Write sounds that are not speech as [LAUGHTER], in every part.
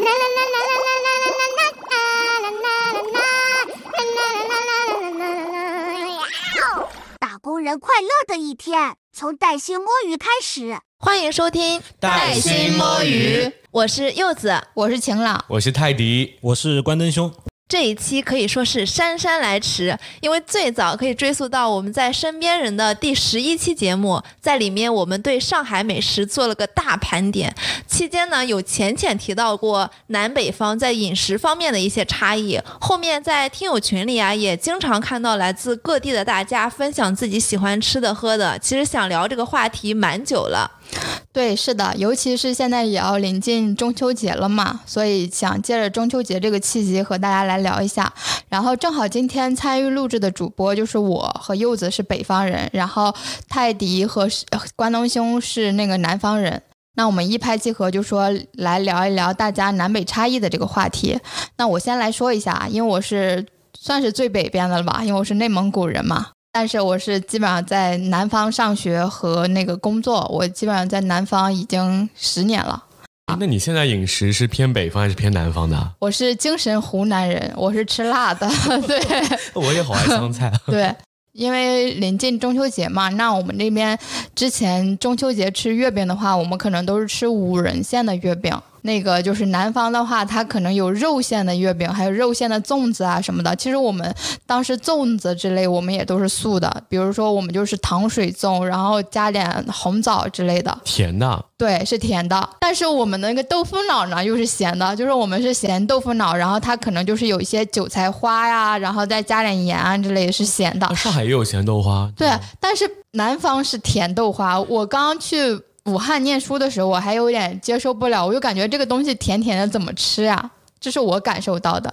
[LAUGHS] 打工人快乐的一天，从带薪摸鱼开始。欢迎收听带薪摸鱼，我是柚子，我是晴朗，我是泰迪，我是关灯兄。这一期可以说是姗姗来迟，因为最早可以追溯到我们在身边人的第十一期节目，在里面我们对上海美食做了个大盘点。期间呢，有浅浅提到过南北方在饮食方面的一些差异。后面在听友群里啊，也经常看到来自各地的大家分享自己喜欢吃的喝的。其实想聊这个话题蛮久了。对，是的，尤其是现在也要临近中秋节了嘛，所以想借着中秋节这个契机和大家来聊一下。然后正好今天参与录制的主播就是我和柚子是北方人，然后泰迪和关东兄是那个南方人。那我们一拍即合，就说来聊一聊大家南北差异的这个话题。那我先来说一下，因为我是算是最北边的了吧，因为我是内蒙古人嘛。但是我是基本上在南方上学和那个工作，我基本上在南方已经十年了。那你现在饮食是偏北方还是偏南方的？我是精神湖南人，我是吃辣的。[LAUGHS] 对，[LAUGHS] 我也好爱香菜。[LAUGHS] 对，因为临近中秋节嘛，那我们这边之前中秋节吃月饼的话，我们可能都是吃五仁馅的月饼。那个就是南方的话，它可能有肉馅的月饼，还有肉馅的粽子啊什么的。其实我们当时粽子之类，我们也都是素的。比如说我们就是糖水粽，然后加点红枣之类的。甜的。对，是甜的。但是我们的那个豆腐脑呢，又是咸的。就是我们是咸豆腐脑，然后它可能就是有一些韭菜花呀，然后再加点盐啊之类的是咸的。上海也有咸豆花。对，但是南方是甜豆花。我刚刚去。武汉念书的时候，我还有点接受不了，我就感觉这个东西甜甜的，怎么吃呀？这是我感受到的。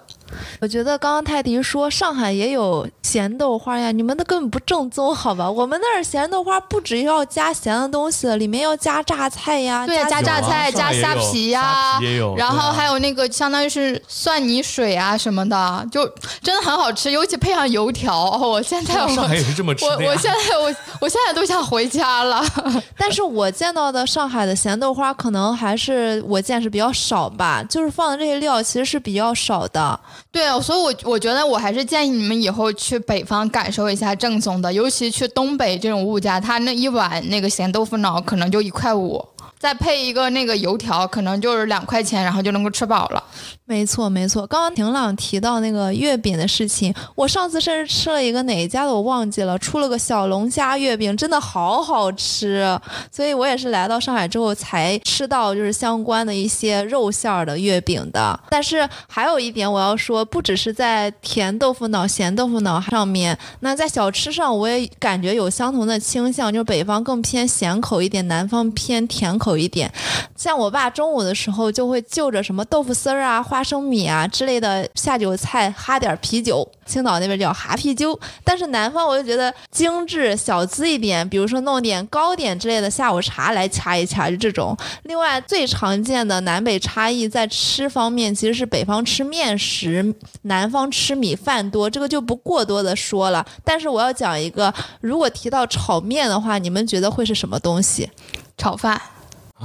我觉得刚刚泰迪说上海也有咸豆花呀，你们那根本不正宗，好吧？我们那儿咸豆花不只要加咸的东西，里面要加榨菜呀，对，加榨菜，加虾皮呀，然后还有那个相当于是蒜泥水啊什么的，就真的很好吃，尤其配上油条。我现在上海也是这么吃。我我现在我我现在都想回家了。[LAUGHS] 但是我见到的上海的咸豆花，可能还是我见识比较少吧，就是放的这些料其实是比较少的。对啊，所以，我我觉得我还是建议你们以后去北方感受一下正宗的，尤其去东北这种物价，他那一碗那个咸豆腐脑可能就一块五。再配一个那个油条，可能就是两块钱，然后就能够吃饱了。没错，没错。刚刚婷朗提到那个月饼的事情，我上次甚至吃了一个哪一家的我忘记了，出了个小龙虾月饼，真的好好吃。所以我也是来到上海之后才吃到就是相关的一些肉馅儿的月饼的。但是还有一点我要说，不只是在甜豆腐脑、咸豆腐脑上面，那在小吃上我也感觉有相同的倾向，就是北方更偏咸口一点，南方偏甜口。口一点，像我爸中午的时候就会就着什么豆腐丝儿啊、花生米啊之类的下酒菜，哈点啤酒。青岛那边叫哈啤酒，但是南方我就觉得精致小资一点，比如说弄点糕点之类的下午茶来掐一掐，就这种。另外最常见的南北差异在吃方面，其实是北方吃面食，南方吃米饭多，这个就不过多的说了。但是我要讲一个，如果提到炒面的话，你们觉得会是什么东西？炒饭。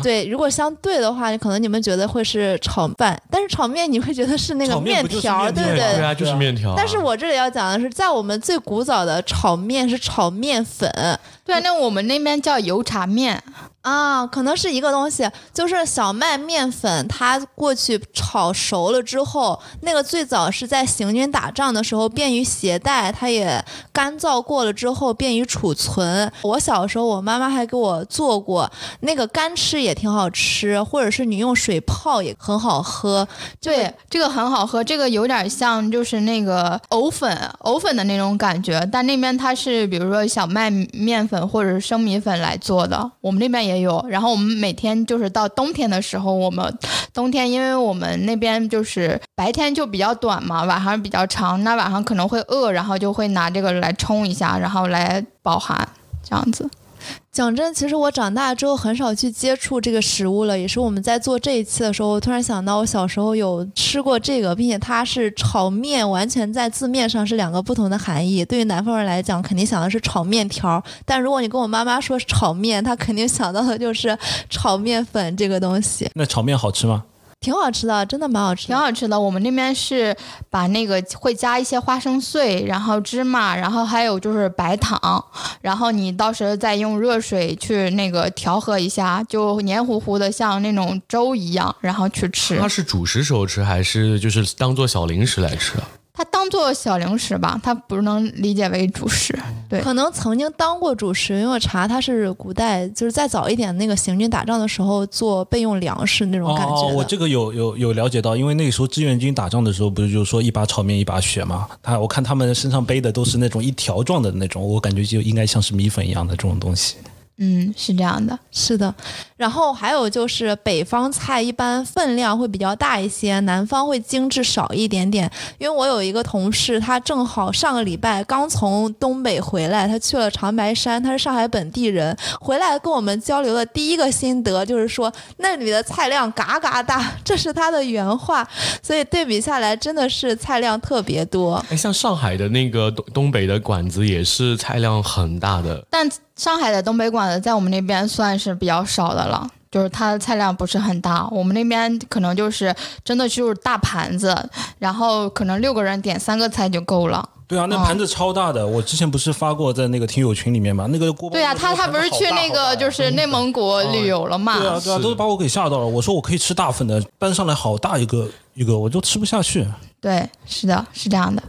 对，如果相对的话，可能你们觉得会是炒饭，但是炒面你会觉得是那个面条，对不对？对啊，就是面条。但是我这里要讲的是，在我们最古早的炒面是炒面粉，对，那我们那边叫油茶面。啊，可能是一个东西，就是小麦面粉，它过去炒熟了之后，那个最早是在行军打仗的时候便于携带，它也干燥过了之后便于储存。我小时候，我妈妈还给我做过，那个干吃也挺好吃，或者是你用水泡也很好喝。对，这个很好喝，这个有点像就是那个藕粉，藕粉的那种感觉，但那边它是比如说小麦面粉或者是生米粉来做的，我们那边也。有，然后我们每天就是到冬天的时候，我们冬天因为我们那边就是白天就比较短嘛，晚上比较长，那晚上可能会饿，然后就会拿这个来冲一下，然后来饱含，这样子。讲真，其实我长大之后很少去接触这个食物了。也是我们在做这一期的时候，我突然想到，我小时候有吃过这个，并且它是炒面，完全在字面上是两个不同的含义。对于南方人来讲，肯定想的是炒面条，但如果你跟我妈妈说炒面，她肯定想到的就是炒面粉这个东西。那炒面好吃吗？挺好吃的，真的蛮好吃的，挺好吃的。我们那边是把那个会加一些花生碎，然后芝麻，然后还有就是白糖，然后你到时候再用热水去那个调和一下，就黏糊糊的，像那种粥一样，然后去吃。它是主食时候吃，还是就是当做小零食来吃啊？它当做小零食吧，它不能理解为主食。对，可能曾经当过主食，因为我查它是古代就是再早一点那个行军打仗的时候做备用粮食那种感觉哦，我这个有有有了解到，因为那个时候志愿军打仗的时候，不是就说一把炒面一把血嘛？他我看他们身上背的都是那种一条状的那种，我感觉就应该像是米粉一样的这种东西。嗯，是这样的，是的。然后还有就是北方菜一般分量会比较大一些，南方会精致少一点点。因为我有一个同事，他正好上个礼拜刚从东北回来，他去了长白山，他是上海本地人，回来跟我们交流的第一个心得就是说那里的菜量嘎嘎大，这是他的原话。所以对比下来，真的是菜量特别多。哎，像上海的那个东东北的馆子也是菜量很大的，但上海的东北馆子在我们那边算是比较少的了，就是它的菜量不是很大。我们那边可能就是真的就是大盘子，然后可能六个人点三个菜就够了。对啊，那盘子超大的，我之前不是发过在那个听友群里面嘛？那个锅包对啊，他他不是去那个就是内蒙古旅游了嘛？对啊，对啊，都把我给吓到了。我说我可以吃大份的，搬上来好大一个一个，我就吃不下去。对，是的，是这样的。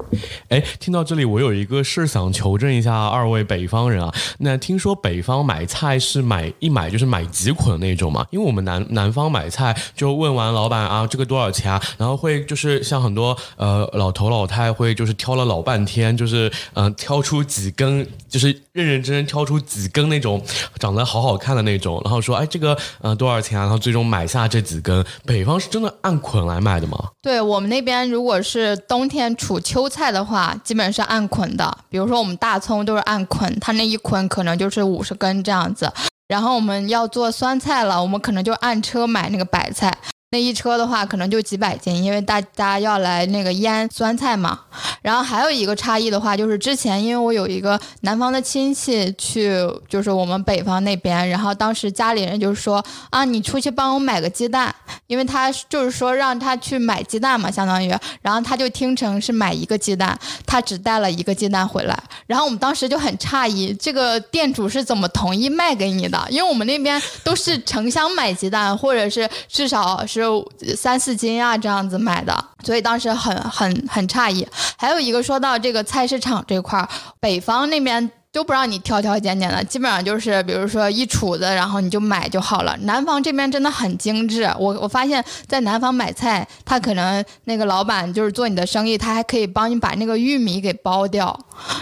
哎，听到这里，我有一个事想求证一下二位北方人啊。那听说北方买菜是买一买就是买几捆那种嘛？因为我们南南方买菜就问完老板啊，这个多少钱啊？然后会就是像很多呃老头老太会就是挑了老半天，就是嗯、呃、挑出几根，就是认认真真挑出几根那种长得好好看的那种，然后说哎这个呃多少钱啊？然后最终买下这几根。北方是真的按捆来买的吗？对我们那边如果是冬天储秋菜的话，基本是按捆的。比如说我们大葱都是按捆，它那一捆可能就是五十根这样子。然后我们要做酸菜了，我们可能就按车买那个白菜。那一车的话，可能就几百斤，因为大家要来那个腌酸菜嘛。然后还有一个差异的话，就是之前因为我有一个南方的亲戚去，就是我们北方那边，然后当时家里人就说啊，你出去帮我买个鸡蛋，因为他就是说让他去买鸡蛋嘛，相当于，然后他就听成是买一个鸡蛋，他只带了一个鸡蛋回来。然后我们当时就很诧异，这个店主是怎么同意卖给你的？因为我们那边都是成箱买鸡蛋，或者是至少是。就三四斤啊，这样子买的，所以当时很很很诧异。还有一个说到这个菜市场这块儿，北方那边都不让你挑挑拣拣的，基本上就是比如说一杵子，然后你就买就好了。南方这边真的很精致，我我发现，在南方买菜，他可能那个老板就是做你的生意，他还可以帮你把那个玉米给剥掉。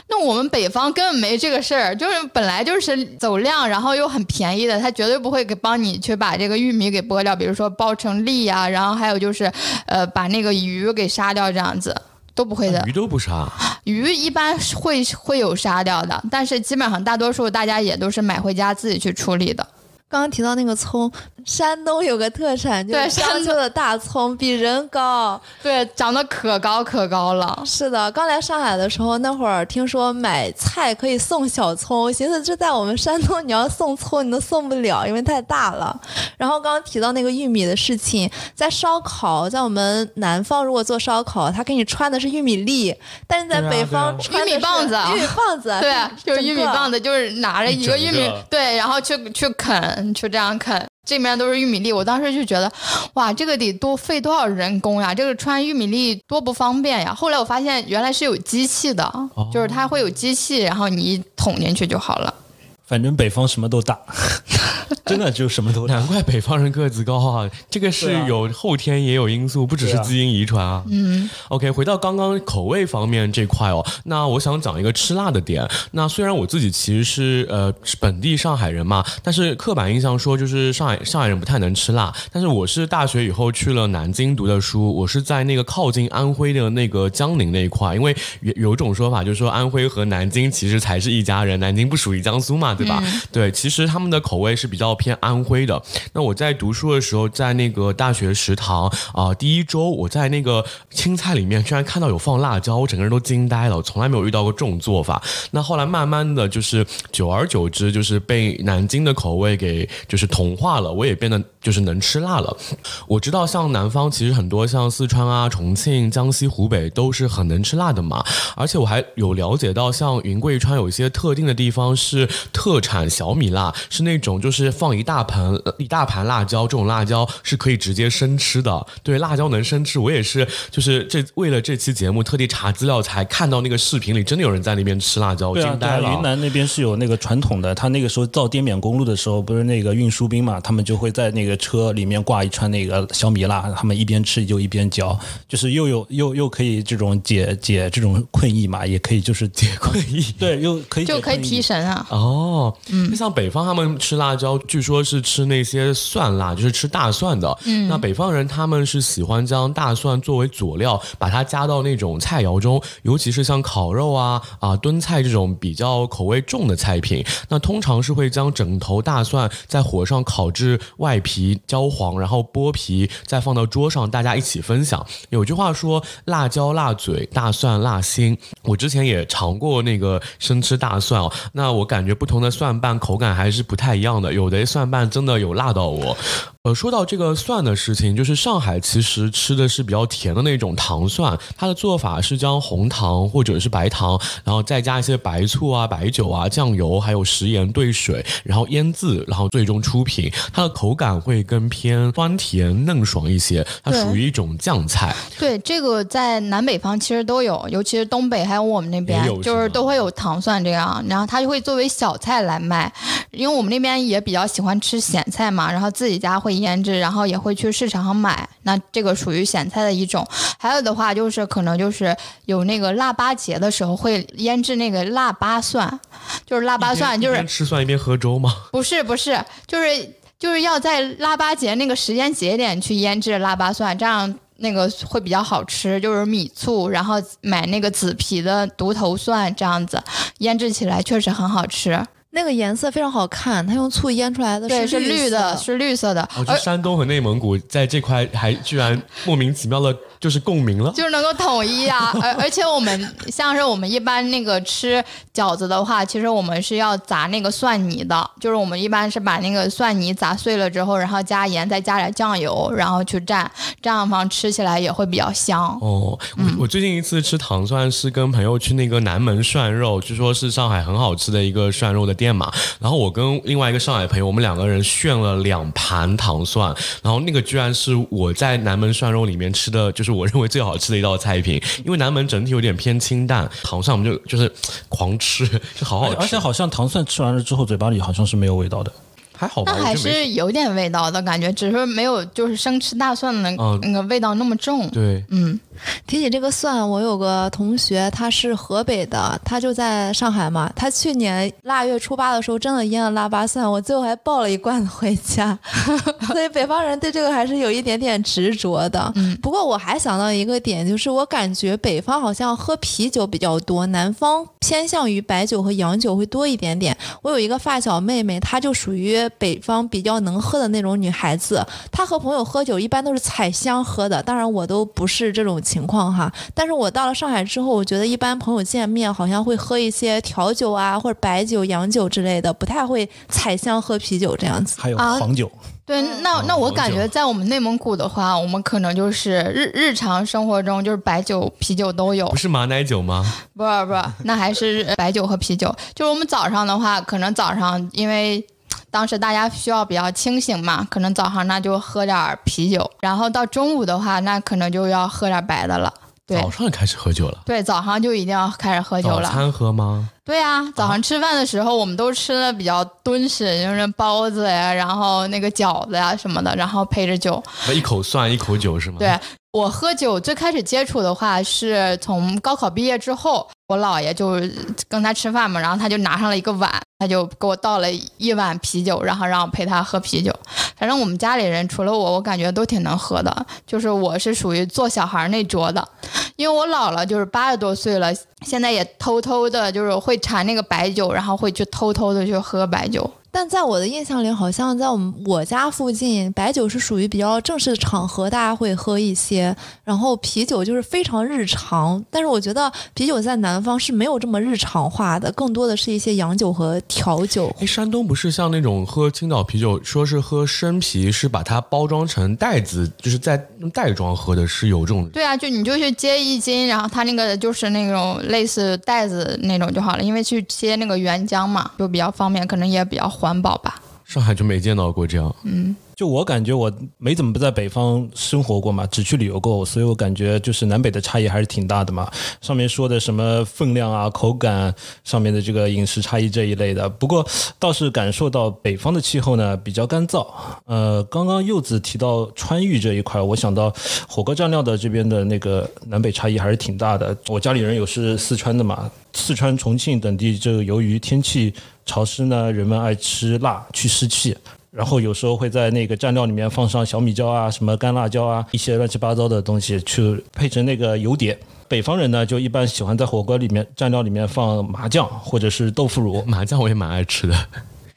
那我们北方根本没这个事儿，就是本来就是走量，然后又很便宜的，他绝对不会给帮你去把这个玉米给剥掉，比如说剥成粒呀、然后还有就是，呃，把那个鱼给杀掉这样子。都不会的，鱼都不杀，鱼一般会会有杀掉的，但是基本上大多数大家也都是买回家自己去处理的。刚刚提到那个葱，山东有个特产，就是章丘的大葱，比人高，对，长得可高可高了。是的，刚来上海的时候，那会儿听说买菜可以送小葱，我寻思这在我们山东你要送葱，你都送不了，因为太大了。然后刚刚提到那个玉米的事情，在烧烤，在我们南方如果做烧烤，他给你穿的是玉米粒，但是在北方穿玉米棒子，玉米棒子，对，就是玉米棒子，就是拿着一个玉米，对，然后去去啃。就这样啃，这面都是玉米粒。我当时就觉得，哇，这个得多费多少人工呀！这个穿玉米粒多不方便呀。后来我发现原来是有机器的，哦、就是它会有机器，然后你一捅进去就好了。反正北方什么都大，[LAUGHS] 真的就什么都。难怪北方人个子高啊！这个是有后天也有因素，不只是基因遗传啊。嗯。OK，回到刚刚口味方面这块哦，那我想讲一个吃辣的点。那虽然我自己其实是呃本地上海人嘛，但是刻板印象说就是上海上海人不太能吃辣。但是我是大学以后去了南京读的书，我是在那个靠近安徽的那个江宁那一块，因为有有种说法就是说安徽和南京其实才是一家人，南京不属于江苏嘛，对吧？嗯、对，其实他们的口味是比较。比较偏安徽的。那我在读书的时候，在那个大学食堂啊、第一周我在那个青菜里面居然看到有放辣椒，我整个人都惊呆了，我从来没有遇到过这种做法。那后来慢慢的就是久而久之，就是被南京的口味给就是同化了，我也变得就是能吃辣了。我知道像南方其实很多像四川啊、重庆、江西、湖北都是很能吃辣的嘛，而且我还有了解到像云贵川有一些特定的地方是特产小米辣，是那种就是放一大盆一大盘辣椒，这种辣椒是可以直接生吃的。对，辣椒能生吃，我也是就是这为了这期节目特地查资料才看到那个视频里真的有人在那边吃辣椒，惊呆了。云南那边是有那个传统的，他那个时候造滇缅公路的时候，不是那个运输兵嘛，他们就会在那个车里面挂一串那个小米辣，他们一边吃就一边嚼，就是又有又又可以这种解解这种困意嘛，也可以就是解困意，对，又可以就可以提神啊。哦，嗯，像北方他们吃辣椒，据说是吃那些蒜辣，就是吃大蒜的。嗯，那北方人他们是喜欢将大蒜作为佐料，把它加到那种菜肴中，尤其是像烤肉啊啊炖菜这种比较口味重的菜品。那通常是会将整头大蒜在火上烤至外皮焦黄，然后剥皮，再放到桌上，大家一起分享。有句话说“辣椒辣嘴，大蒜辣心”。我之前也尝过那个生吃大蒜哦，那我感觉不同的蒜瓣口感还是不太一样的，有有的蒜瓣真的有辣到我。呃，说到这个蒜的事情，就是上海其实吃的是比较甜的那种糖蒜，它的做法是将红糖或者是白糖，然后再加一些白醋啊、白酒啊、酱油，还有食盐兑水，然后腌制，然后最终出品。它的口感会更偏酸甜嫩爽一些，它属于一种酱菜。对，这个在南北方其实都有，尤其是东北还有我们那边就是都会有糖蒜这样，然后它就会作为小菜来卖，因为我们那边也比较喜欢吃咸菜嘛，然后自己家会腌制，然后也会去市场上买，那这个属于咸菜的一种。还有的话就是可能就是有那个腊八节的时候会腌制那个腊八蒜，就是腊八蒜就是吃蒜一边喝粥吗？不是不是，就是就是要在腊八节那个时间节点去腌制腊八蒜，这样那个会比较好吃。就是米醋，然后买那个紫皮的独头蒜，这样子腌制起来确实很好吃。那个颜色非常好看，它用醋腌出来的对，是绿绿的，是绿色的，我觉得山东和内蒙古在这块还居然莫名其妙的，就是共鸣了。就是能够统一啊。[LAUGHS] 而而且我们像是我们一般那个吃饺子的话，其实我们是要砸那个蒜泥的，就是我们一般是把那个蒜泥砸碎了之后，然后加盐，再加点酱油，然后去蘸，这样方吃起来也会比较香。哦，我我最近一次吃糖蒜是跟朋友去那个南门涮肉，据说是上海很好吃的一个涮肉的店嘛。然后我跟另外一个上海朋友，我们两个人炫了两盘糖蒜，然后那个居然是我在南门涮肉里面吃的，就是我认为最好吃的一道菜品。因为南门整体有点偏清淡，糖蒜我们就就是狂吃，就好好吃，而且好像糖蒜吃完了之后，嘴巴里好像是没有味道的。还好吧，那还是有点味道的感觉，只是没有就是生吃大蒜的那个味道那么重。对。嗯，提起这个蒜，我有个同学，他是河北的，他就在上海嘛。他去年腊月初八的时候，真的腌了腊八蒜，我最后还抱了一罐子回家。[LAUGHS] 所以北方人对这个还是有一点点执着的。嗯不过我还想到一个点，就是我感觉北方好像喝啤酒比较多，南方偏向于白酒和洋酒会多一点点。我有一个发小妹妹，她就属于北方比较能喝的那种女孩子。她和朋友喝酒一般都是采香喝的，当然我都不是这种情况哈。但是我到了上海之后，我觉得一般朋友见面好像会喝一些调酒啊，或者白酒、洋酒之类的，不太会采香喝啤酒这样子。还有啊黄酒，对，那那我感觉在我们内蒙古的话，我们可能就是日日常生活中就是白酒、啤酒都有不，是马奶酒吗？不是不是，那还是白酒和啤酒。就是我们早上的话，可能早上因为。当时大家需要比较清醒嘛，可能早上那就喝点儿啤酒，然后到中午的话，那可能就要喝点白的了。对早上就开始喝酒了，对，早上就一定要开始喝酒了。早餐喝吗？对啊、早上吃饭的时候，我们都吃的比较敦实，就是包子呀，然后那个饺子呀什么的，然后配着酒。一口蒜一口酒是吗？对我喝酒最开始接触的话，是从高考毕业之后，我姥爷就跟他吃饭嘛，然后他就拿上了一个碗，他就给我倒了一碗啤酒，然后让我陪他喝啤酒。反正我们家里人除了我，我感觉都挺能喝的，就是我是属于做小孩那桌的，因为我姥姥就是八十多岁了，现在也偷偷的就是会馋那个白酒，然后会去偷偷的去喝白酒。但在我的印象里，好像在我们我家附近，白酒是属于比较正式的场合，大家会喝一些，然后啤酒就是非常日常。但是我觉得啤酒在南方是没有这么日常化的，更多的是一些洋酒和调酒。哎，山东不是像那种喝青岛啤酒，说是喝生啤，是把它包装成袋子，就是在用袋装喝的，是有这种。对啊，就你就去接一斤，然后它那个就是那种类似袋子那种就好了，因为去接那个原浆嘛，就比较方便，可能也比较环保吧。上海就没见到过这样。嗯，就我感觉我没怎么不在北方生活过嘛，只去旅游过，所以我感觉就是南北的差异还是挺大的嘛。上面说的什么分量啊、口感上面的这个饮食差异这一类的，不过倒是感受到北方的气候呢比较干燥。呃，刚刚柚子提到川渝这一块，我想到火锅蘸料的这边的那个南北差异还是挺大的。我家里人有是四川的嘛，四川、重庆等地，就由于天气潮湿呢，人们爱吃辣去湿气。然后有时候会在那个蘸料里面放上小米椒啊、什么干辣椒啊，一些乱七八糟的东西，去配成那个油碟。北方人呢，就一般喜欢在火锅里面蘸料里面放麻酱或者是豆腐乳。麻酱我也蛮爱吃的。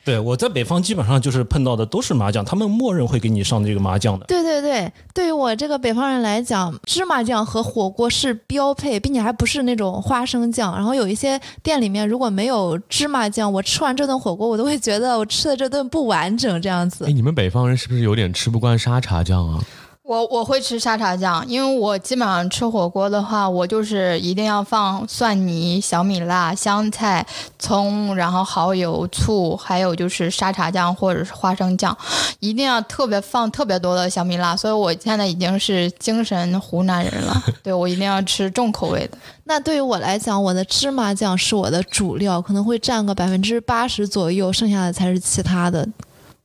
对我在北方基本上就是碰到的都是麻酱，他们默认会给你上这个麻酱的。对对对，对于我这个北方人来讲，芝麻酱和火锅是标配，并且还不是那种花生酱。然后有一些店里面如果没有芝麻酱，我吃完这顿火锅，我都会觉得我吃的这顿不完整，这样子哎，。你们北方人是不是有点吃不惯沙茶酱啊？我我会吃沙茶酱，因为我基本上吃火锅的话，我就是一定要放蒜泥、小米辣、香菜、葱，然后蚝油、醋，还有就是沙茶酱或者是花生酱，一定要特别放特别多的小米辣。所以我现在已经是精神湖南人了，[LAUGHS] 对我一定要吃重口味的。那对于我来讲，我的芝麻酱是我的主料，可能会占个百分之八十左右，剩下的才是其他的。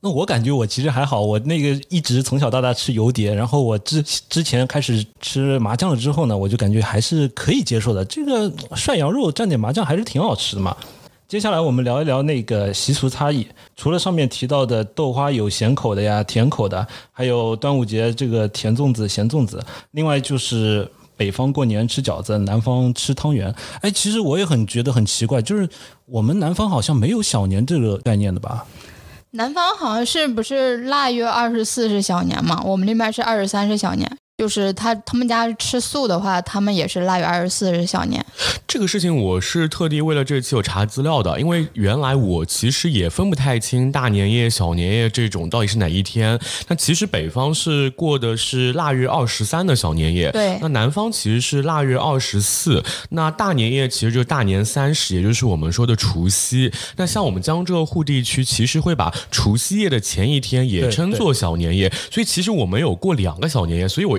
那我感觉我其实还好，我那个一直从小到大吃油碟，然后我之之前开始吃麻酱了之后呢，我就感觉还是可以接受的。这个涮羊肉蘸点麻酱还是挺好吃的嘛。接下来我们聊一聊那个习俗差异，除了上面提到的豆花有咸口的呀、甜口的，还有端午节这个甜粽子、咸粽子，另外就是。北方过年吃饺子，南方吃汤圆。哎，其实我也很觉得很奇怪，就是我们南方好像没有小年这个概念的吧？南方好像是不是腊月二十四是小年嘛？我们那边是二十三是小年。就是他他们家吃素的话，他们也是腊月二十四是小年。这个事情我是特地为了这期有查资料的，因为原来我其实也分不太清大年夜、小年夜这种到底是哪一天。那其实北方是过的是腊月二十三的小年夜，对那南方其实是腊月二十四。那大年夜其实就是大年三十，也就是我们说的除夕。那像我们江浙沪地区，其实会把除夕夜的前一天也称作小年夜，所以其实我们有过两个小年夜，所以我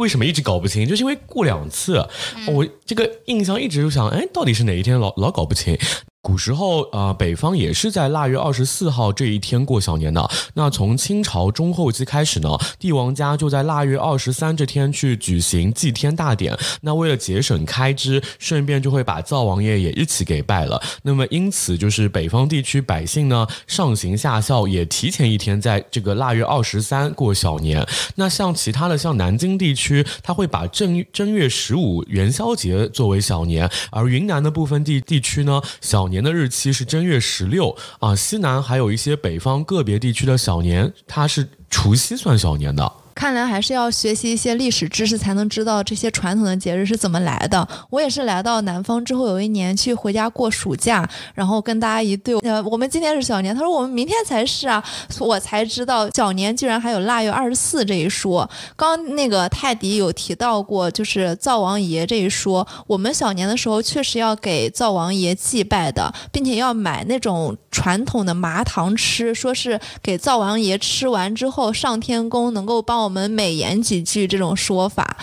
为什么一直搞不清，就是因为过两次，我这个印象一直就想，哎，到底是哪一天老老搞不清。古时候啊、呃北方也是在腊月二十四号这一天过小年的。那从清朝中后期开始呢，帝王家就在腊月二十三这天去举行祭天大典。那为了节省开支，顺便就会把灶王爷也一起给拜了。那么因此，就是北方地区百姓呢，上行下效，也提前一天在这个腊月二十三过小年。那像其他的，像南京地区，它会把正正月十五元宵节作为小年，而云南的部分地地区呢，小年的日期是正月十六啊。西南还有一些北方个别地区的小年，它是除夕算小年的。看来还是要学习一些历史知识，才能知道这些传统的节日是怎么来的。我也是来到南方之后，有一年去回家过暑假，然后跟大家一对，呃，我们今天是小年，他说我们明天才是啊，我才知道小年居然还有腊月二十四这一说。刚那个泰迪有提到过，就是灶王爷这一说，我们小年的时候确实要给灶王爷祭拜的，并且要买那种传统的麻糖吃，说是给灶王爷吃完之后上天宫能够帮我们美言几句这种说法。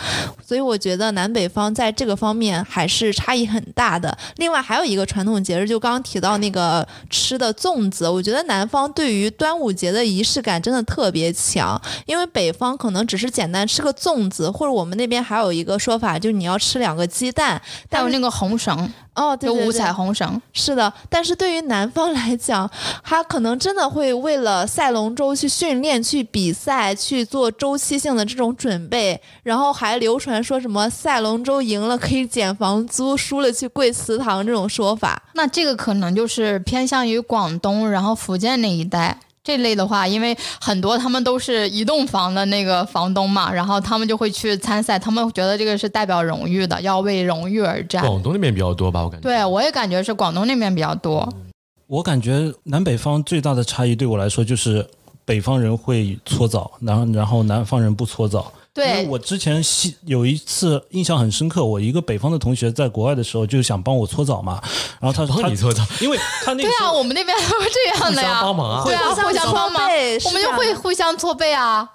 所以我觉得南北方在这个方面还是差异很大的。另外还有一个传统节日，就刚刚提到那个吃的粽子，我觉得南方对于端午节的仪式感真的特别强，因为北方可能只是简单吃个粽子，或者我们那边还有一个说法，就是你要吃两个鸡蛋，但是还有那个红绳，哦，对对对，就五彩虹绳。是的，但是对于南方来讲，他可能真的会为了赛龙舟去训练、去比赛、去做周期性的这种准备，然后还流传说什么赛龙舟赢了可以减房租，输了去跪祠堂这种说法。那这个可能就是偏向于广东，然后福建那一带。这类的话，因为很多他们都是一栋房的那个房东嘛，然后他们就会去参赛，他们觉得这个是代表荣誉的，要为荣誉而战。广东那边比较多吧，我感觉。对，我也感觉是广东那边比较多。我感觉南北方最大的差异对我来说就是北方人会搓澡，然后然后南方人不搓澡。因为对，我之前西有一次印象很深刻，我一个北方的同学在国外的时候就想帮我搓澡嘛，然后他他帮你搓澡，[LAUGHS] 因为他那个对啊，我们那边都是这样的呀。互相帮忙啊。对啊，互相搓帮忙，背我们就会互相搓背啊。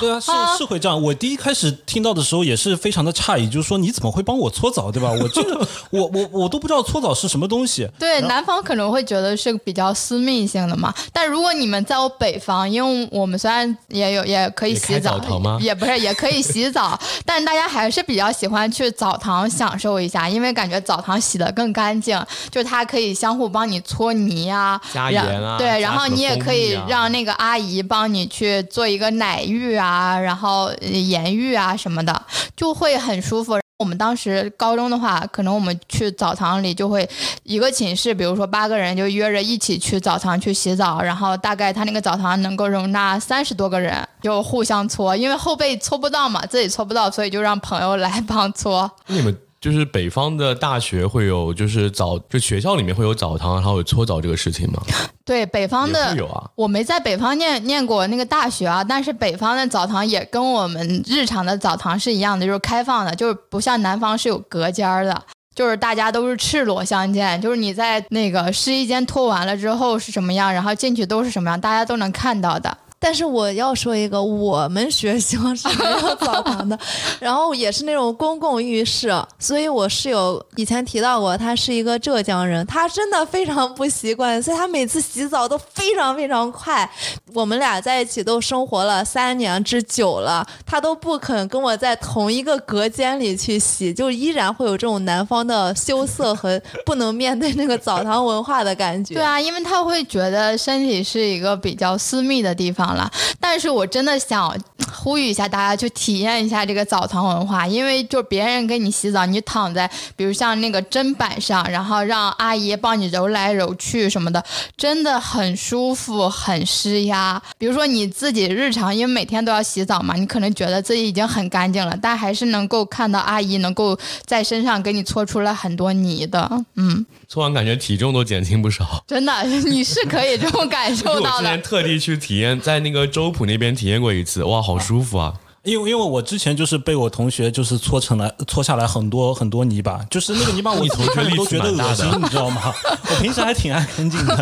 对啊，是是会这样。我第一开始听到的时候也是非常的诧异，就是说你怎么会帮我搓澡，对吧？我这个 [LAUGHS] 我我我都不知道搓澡是什么东西。对，南方可能会觉得是比较私密性的嘛，但如果你们在我北方，因为我们虽然也有也可以洗澡澡吗，也不是也可以洗澡，但大家还是比较喜欢去澡堂享受一下，因为感觉澡堂洗的更干净，就它可以相互帮你搓泥啊，加盐啊对，然后你也可以让那个阿姨帮你去做一个奶浴浴啊，然后盐浴啊什么的，就会很舒服。我们当时高中的话，可能我们去澡堂里就会一个寝室，比如说八个人就约着一起去澡堂去洗澡，然后大概他那个澡堂能够容纳三十多个人，就互相搓，因为后背搓不到嘛，自己搓不到，所以就让朋友来帮搓。[LAUGHS] 你们就是北方的大学会有，就是澡，就学校里面会有澡堂，然后有搓澡这个事情吗？对，北方的有啊。我没在北方念念过那个大学啊，但是北方的澡堂也跟我们日常的澡堂是一样的，就是开放的，就是不像南方是有隔间儿的。就是大家都是赤裸相见，就是你在那个试衣间脱完了之后是什么样，然后进去都是什么样，大家都能看到的。但是我要说一个，我们学校是没有澡堂的，[LAUGHS] 然后也是那种公共浴室，所以我室友以前提到过，他是一个浙江人，他真的非常不习惯，所以他每次洗澡都非常非常快。我们俩在一起都生活了三年之久了，他都不肯跟我在同一个隔间里去洗，就依然会有这种南方的羞涩和不能面对那个澡堂文化的感觉。对啊，因为他会觉得身体是一个比较私密的地方但是我真的想呼吁一下大家去体验一下这个澡堂文化，因为就别人给你洗澡，你躺在比如像那个砧板上，然后让阿姨帮你揉来揉去什么的，真的很舒服，很施压。比如说你自己日常，因为每天都要洗澡嘛，你可能觉得自己已经很干净了，但还是能够看到阿姨能够在身上给你搓出来很多泥的，嗯。搓完感觉体重都减轻不少。真的，[LAUGHS] 你是可以这么感受 [LAUGHS] 到的我之前。特地去体验，在那个周浦那边体验过一次，哇，好舒服啊！因为因为我之前就是被我同学就是搓成了搓下来很多很多泥巴，就是那个泥巴我你同学都觉得恶心，你知道吗？我平时还挺爱干净的。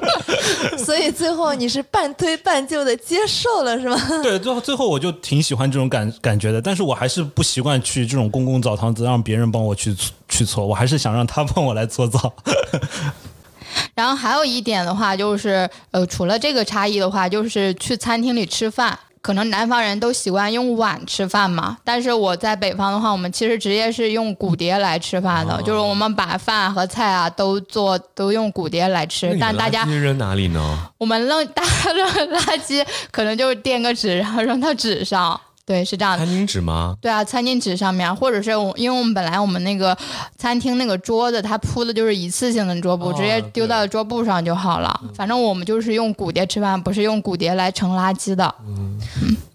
[LAUGHS] 所以最后你是半推半就的接受了，是吗？对，最后最后我就挺喜欢这种感感觉的，但是我还是不习惯去这种公共澡堂子让别人帮我去去搓，我还是想让他帮我来搓澡。[LAUGHS] 然后还有一点的话，就是呃，除了这个差异的话，就是去餐厅里吃饭。可能南方人都习惯用碗吃饭嘛，但是我在北方的话，我们其实直接是用骨碟来吃饭的，就是我们把饭和菜啊都做都用骨碟来吃，但大家扔哪里呢？我们扔 [LAUGHS] 大家扔垃圾，可能就是垫个纸，然后扔到纸上，对，是这样的餐。巾纸吗？对啊，餐巾纸上面，或者是我，因为我们本来我们那个餐厅那个桌子，它铺的就是一次性的桌布，哦直接丢到桌布上就好了。反正我们就是用骨碟吃饭，不是用骨碟来盛垃圾的。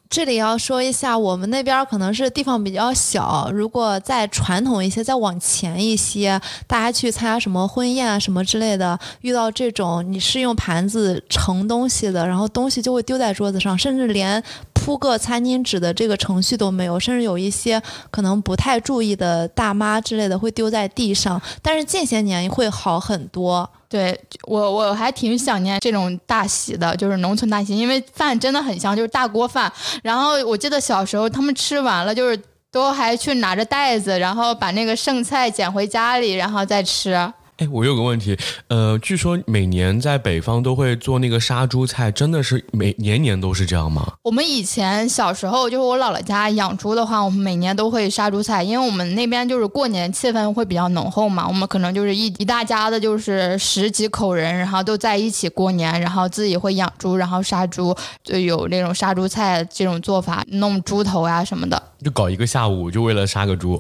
这里要说一下，我们那边可能是地方比较小，如果再传统一些，再往前一些，大家去参加什么婚宴啊什么之类的，遇到这种你是用盘子盛东西的，然后东西就会丢在桌子上，甚至连铺个餐巾纸的这个程序都没有，甚至有一些可能不太注意的大妈之类的会丢在地上。但是近些年会好很多。对我，我还挺想念这种大喜的，就是农村大喜，因为饭真的很香，就是大锅饭。然后我记得小时候他们吃完了，就是都还去拿着袋子，然后把那个剩菜捡回家里，然后再吃。哎，我有个问题，呃，据说每年在北方都会做那个杀猪菜，真的是每年年都是这样吗？我们以前小时候，就是我姥姥家养猪的话，我们每年都会杀猪菜，因为我们那边就是过年气氛会比较浓厚嘛。我们可能就是一一大家子，就是十几口人，然后都在一起过年，然后自己会养猪，然后杀猪，就有那种杀猪菜这种做法，弄猪头呀、什么的。就搞一个下午，就为了杀个猪。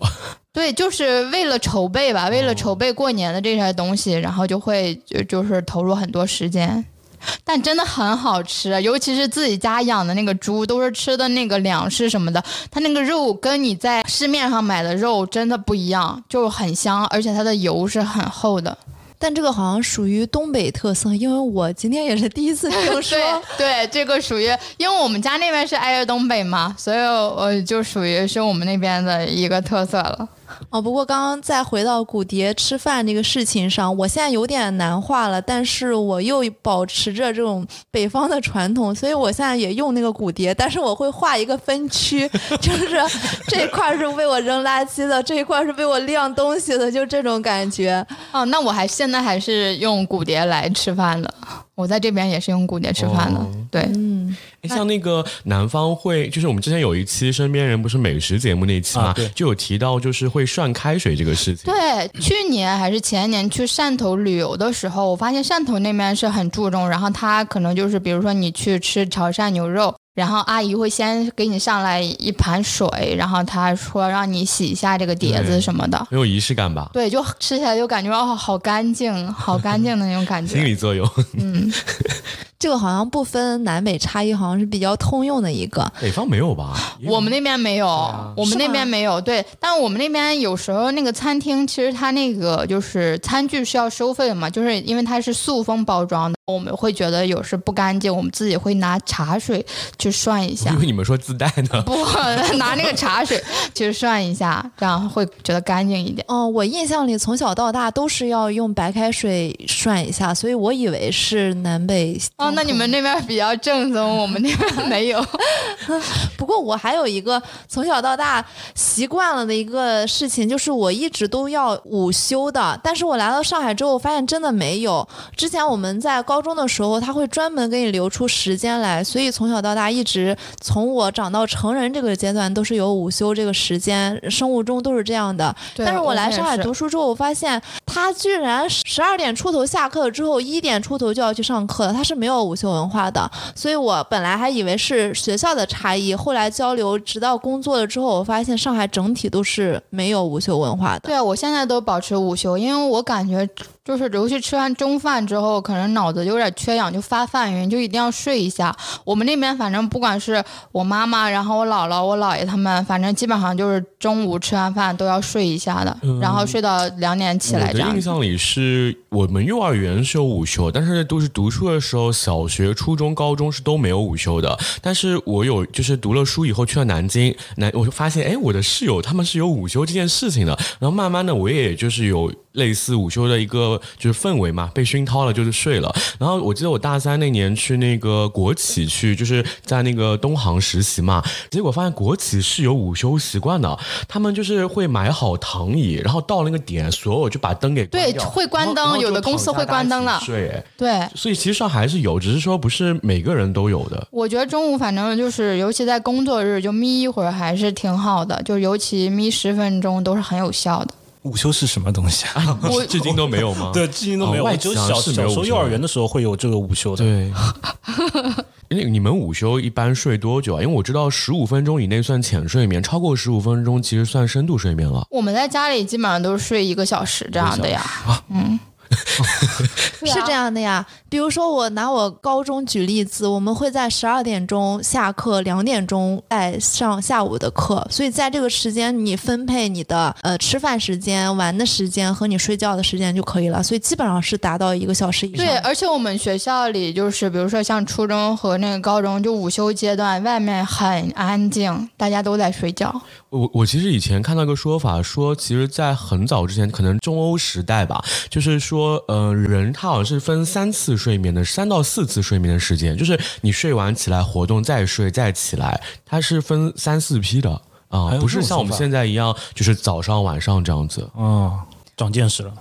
对，就是为了筹备吧，为了筹备过年的这些东西，然后就会就就是投入很多时间。但真的很好吃，尤其是自己家养的那个猪，都是吃的那个粮食什么的，它那个肉跟你在市面上买的肉真的不一样，就很香，而且它的油是很厚的。但这个好像属于东北特色，因为我今天也是第一次听说。对对，这个属于，因为我们家那边是挨着东北嘛，所以我就属于是我们那边的一个特色了。哦，不过刚刚再回到骨蝶吃饭这个事情上，我现在有点难化了，但是我又保持着这种北方的传统，所以我现在也用那个骨蝶，但是我会画一个分区，[LAUGHS] 就是这一块是为我扔垃圾的，这一块是为我晾东西的，就这种感觉。哦，那我还现在还是用骨蝶来吃饭的。我在这边也是用骨节吃饭的，对，嗯，像那个南方会，就是我们之前有一期身边人不是美食节目那期嘛，就有提到就是会涮开水这个事情。对，去年还是前年去汕头旅游的时候，我发现汕头那边是很注重，然后他可能就是比如说你去吃潮汕牛肉。然后阿姨会先给你上来一盘水，然后她说让你洗一下这个碟子什么的，很有仪式感吧？对，就吃起来就感觉哦，好干净，[LAUGHS] 好干净的那种感觉。心理作用。嗯，[LAUGHS] 这个好像不分南北差异，好像是比较通用的一个。北方没有吧？[LAUGHS] 我们那边没有，我们那边没有。对，但我们那边有时候那个餐厅，其实它那个就是餐具是要收费的嘛，就是因为它是塑封包装的。我们会觉得有时不干净，我们自己会拿茶水去涮一下。因为你们说自带的，不 [LAUGHS] 拿那个茶水去涮一下，这样会觉得干净一点。哦，我印象里从小到大都是要用白开水涮一下，所以我以为是南北。哦，那你们那边比较正宗，我们那边没有。[LAUGHS] 不过我还有一个从小到大习惯了的一个事情，就是我一直都要午休的，但是我来到上海之后，发现真的没有。之前我们在高中的时候，他会专门给你留出时间来，所以从小到大一直从我长到成人这个阶段都是有午休这个时间，生物钟都是这样的。但是我来上海读书之后，我发现他居然十二点出头下课了之后，一点出头就要去上课了，他是没有午休文化的。所以我本来还以为是学校的差异，后来交流直到工作了之后，我发现上海整体都是没有午休文化的。对啊，我现在都保持午休，因为我感觉。就是尤其吃完中饭之后，可能脑子有点缺氧，就发犯晕，就一定要睡一下。我们那边反正不管是我妈妈，然后我姥姥、我姥爷他们，反正基本上就是中午吃完饭都要睡一下的，然后睡到两点起来这样。印象里是我们幼儿园是有午休，但是都是读书的时候，小学、初中、高中是都没有午休的。但是我有就是读了书以后去了南京，南我就发现，哎，我的室友他们是有午休这件事情的。然后慢慢的，我也就是有。类似午休的一个就是氛围嘛，被熏陶了就是睡了。然后我记得我大三那年去那个国企去，就是在那个东航实习嘛，结果发现国企是有午休习惯的，他们就是会买好躺椅，然后到那个点，所有就把灯给对，会关灯，有的公司会关灯了。睡，对，所以其实上还是有，只是说不是每个人都有的。我觉得中午反正就是，尤其在工作日就眯一会儿还是挺好的，就尤其眯十分钟都是很有效的。午休是什么东西啊？[LAUGHS] 我至今都没有吗？[LAUGHS] 对，至今都没有。外就小小时候幼儿园的时候会有这个午休的。对。[LAUGHS] 那你们午休一般睡多久啊？因为我知道十五分钟以内算浅睡眠，超过十五分钟其实算深度睡眠了。我们在家里基本上都是睡一个小时这样的呀。嗯。[LAUGHS] 是这样的呀，比如说我拿我高中举例子，我们会在十二点钟下课，两点钟在上下午的课，所以在这个时间你分配你的呃吃饭时间、玩的时间和你睡觉的时间就可以了，所以基本上是达到一个小时以上。对，而且我们学校里就是比如说像初中和那个高中，就午休阶段外面很安静，大家都在睡觉。我我其实以前看到个说法，说其实，在很早之前，可能中欧时代吧，就是说，呃，人他好像是分三次睡眠的，三到四次睡眠的时间，就是你睡完起来活动，再睡再起来，它是分三四批的啊，不是像我们现在一样，就是早上晚上这样子。哦，长见识了。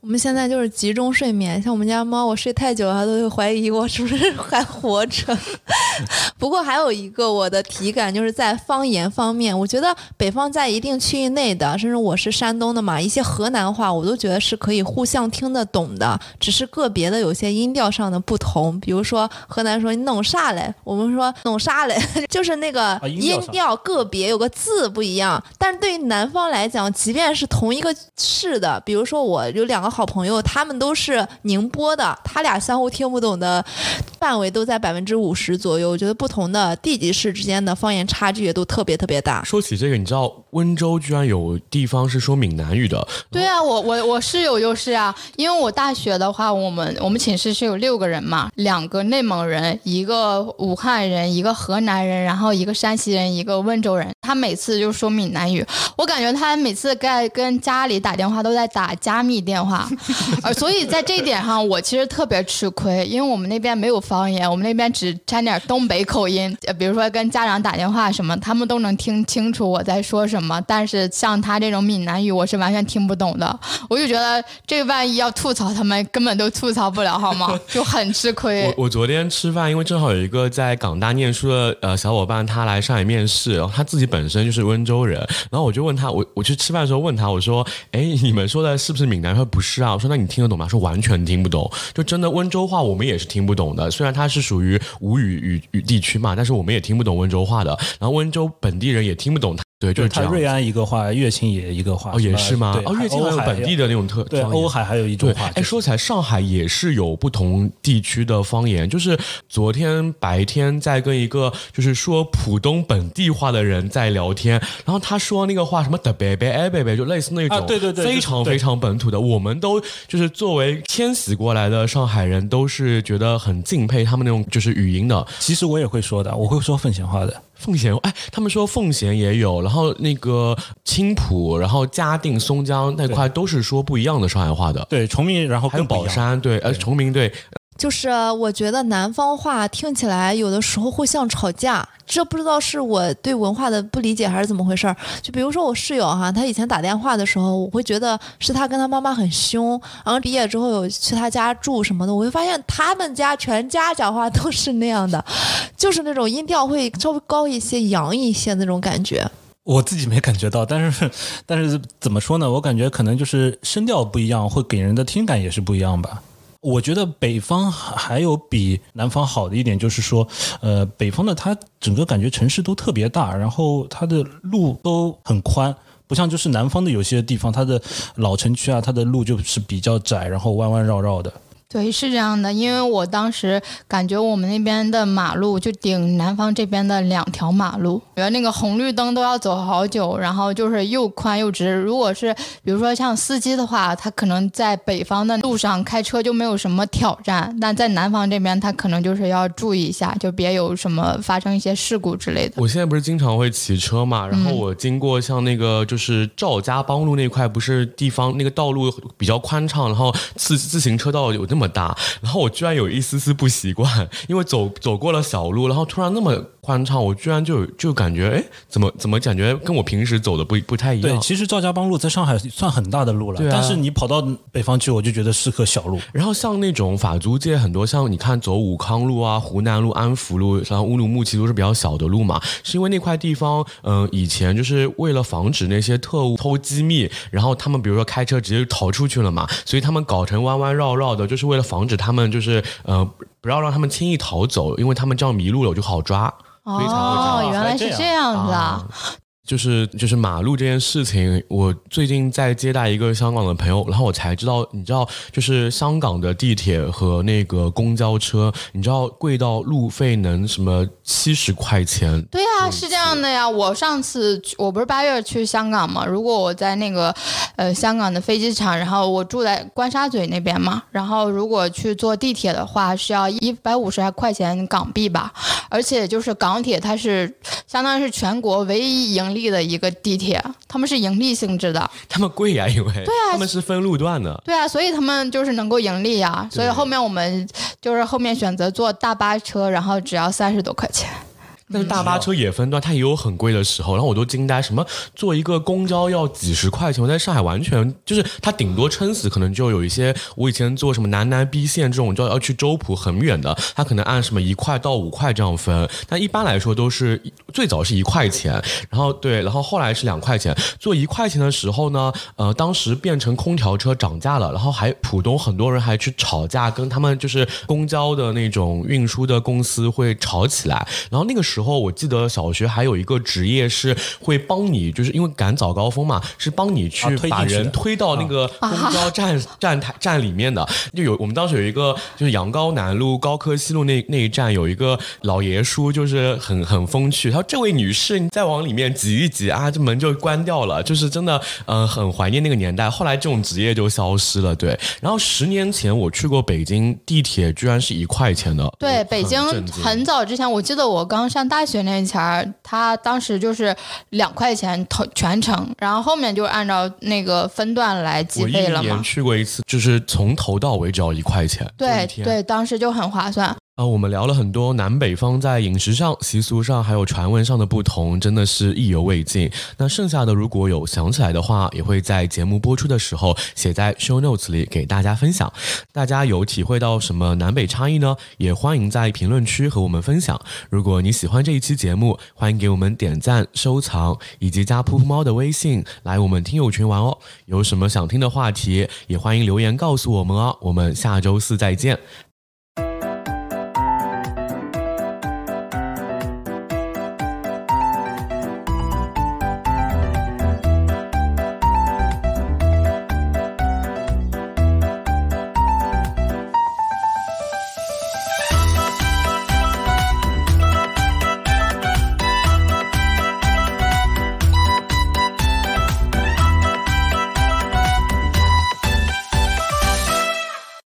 我们现在就是集中睡眠，像我们家猫，我睡太久了，它都会怀疑我是不是还活着。[LAUGHS] 不过还有一个我的体感，就是在方言方面，我觉得北方在一定区域内的，甚至我是山东的嘛，一些河南话我都觉得是可以互相听得懂的，只是个别的有些音调上的不同。比如说河南说你弄啥嘞，我们说弄啥嘞，[LAUGHS] 就是那个音调个别有个字不一样。但对于南方来讲，即便是同一个市的，比如说我有两个好朋友，他们都是宁波的，他俩相互听不懂的范围都在百分之五十左右。我觉得不同的地级市之间的方言差距也都特别特别大。说起这个，你知道温州居然有地方是说闽南语的，对啊，我我我是有优势啊，因为我大学的话，我们我们寝室是有六个人嘛，两个内蒙人，一个武汉人，一个河南人，然后一个山西人，一个温州人。他每次就说闽南语，我感觉他每次在跟家里打电话都在打加密电电话，[LAUGHS] 呃，所以在这一点上，我其实特别吃亏，因为我们那边没有方言，我们那边只沾点东北口音，比如说跟家长打电话什么，他们都能听清楚我在说什么，但是像他这种闽南语，我是完全听不懂的。我就觉得这万一要吐槽他们，根本都吐槽不了，好吗？就很吃亏我。我昨天吃饭，因为正好有一个在港大念书的呃小伙伴，他来上海面试，然后他自己本身就是温州人，然后我就问他，我我去吃饭的时候问他，我说，哎，你们说的是不是闽南？不是啊，我说那你听得懂吗？说完全听不懂，就真的温州话我们也是听不懂的，虽然它是属于吴语语语地区嘛，但是我们也听不懂温州话的，然后温州本地人也听不懂他，对，就是这样。他瑞安一个话，乐清也一个话，哦，也是吗？哦，乐清还有本地的那种特对，方言欧海还有一种对，话，哎，说起来，上海也是有不同地区的方言。就是昨天白天在跟一个就是说浦东本地话的人在聊天，然后他说那个话什么的贝贝哎贝贝，就类似那种，啊对对对非常非常本土的。我们都就是作为迁徙过来的上海人，都是觉得很敬佩他们那种就是语音的。其实我也会说的，我会说奉贤话的。奉贤，哎，他们说奉贤也有，然后那个青浦，然后嘉定、松江那块都是说不一样的上海话的。对，崇明，然后还有宝山，对，呃，崇明，对，就是我觉得南方话听起来有的时候会像吵架，这不知道是我对文化的不理解还是怎么回事儿。就比如说我室友哈，他以前打电话的时候，我会觉得是他跟他妈妈很凶，然后毕业之后有去他家住什么的，我会发现他们家全家讲话都是那样的，就是那种音调会稍微高一些、扬一些那种感觉。我自己没感觉到，但是但是怎么说呢？我感觉可能就是声调不一样，会给人的听感也是不一样吧。我觉得北方还有比南方好的一点，就是说，呃，北方的它整个感觉城市都特别大，然后它的路都很宽，不像就是南方的有些地方，它的老城区啊，它的路就是比较窄，然后弯弯绕绕的。对，是这样的，因为我当时感觉我们那边的马路就顶南方这边的两条马路，觉得那个红绿灯都要走好久，然后就是又宽又直。如果是比如说像司机的话，他可能在北方的路上开车就没有什么挑战，但在南方这边他可能就是要注意一下，就别有什么发生一些事故之类的。我现在不是经常会骑车嘛，然后我经过像那个就是赵家浜路那块，不是地方那个道路比较宽敞，然后自自行车道有那么大，然后我居然有一丝丝不习惯，[LAUGHS] 因为走走过了小路，然后突然那么宽敞，我居然就就感觉哎，怎么怎么感觉跟我平时走的不不太一样对，其实赵家浜路在上海算很大的路了，但是你跑到北方去，我就觉得是个小路。然后像那种法租界很多，像你看走武康路啊、湖南路、安福路，然后乌鲁木齐都是比较小的路嘛，是因为那块地方，嗯、以前就是为了防止那些特务偷机密，然后他们比如说开车直接逃出去了嘛，所以他们搞成弯弯绕绕的，就是为了防止他们就是呃不要让他们轻易逃走，因为他们这样迷路了我就好抓。所以才会这样哦，原来是这样子啊！就是就是马路这件事情，我最近在接待一个香港的朋友，然后我才知道，你知道，就是香港的地铁和那个公交车，你知道贵到路费能什么七十块钱？对呀、是这样的呀。我上次我不是八月去香港嘛，如果我在那个呃香港的飞机场，然后我住在关沙嘴那边嘛，然后如果去坐地铁的话，是要一百五十块钱港币吧。而且就是港铁，它是相当于是全国唯一盈利的一个地铁，他们是盈利性质的。他们贵呀，因为对啊他们是分路段的。对啊，所以他们就是能够盈利呀。所以后面我们就是后面选择坐大巴车，然后只要三十多块钱。但是大巴车也分段，它也有很贵的时候，然后我都惊呆，什么坐一个公交要几十块钱，我在上海完全就是它顶多撑死可能就有一些，我以前坐什么南南 B 线这种就要去周浦很远的，它可能按什么一块到五块这样分，但一般来说都是最早是一块钱，然后对，然后后来是两块钱，坐一块钱的。时候呢，呃，当时变成空调车涨价了，然后还浦东很多人还去吵架，跟他们就是公交的。那种运输的公司会吵起来。然后那个时候我记得小学还有一个职业是会帮你，就是因为赶早高峰嘛，是帮你去把人推到那个公交站、[LAUGHS] 站台站里面的。就有我们当时有一个就是阳高南路、高科西路那那一站有一个老爷叔，就是很很风趣，他说：“这位女士，你再往里面挤一挤啊，这门就关掉了。”就是真的，呃，很怀念那个年代。后来这种职业就消失了，对。然后十年前我去过北京，地铁居然是一块钱的，对，北京很早之前，我记得我刚上大学那前儿，他当时就是两块钱投全程，然后后面就按照那个分段来计费了嘛年。去过一次，就是从头到尾只要一块钱。对对，当时就很划算。啊，我们聊了很多南北方在饮食上、习俗上还有传闻上的不同，真的是意犹未尽。那剩下的如果有想起来的话，也会在节目播出的时候写在 show notes 里给大家分享。大家有体会到什么南北差异呢？也欢迎在评论区和我们分享。如果你喜欢这一期节目，欢迎给我们点赞、收藏，以及加噗噗猫的微信来我们听友群玩哦。有什么想听的话题，也欢迎留言告诉我们哦。我们下周四再见，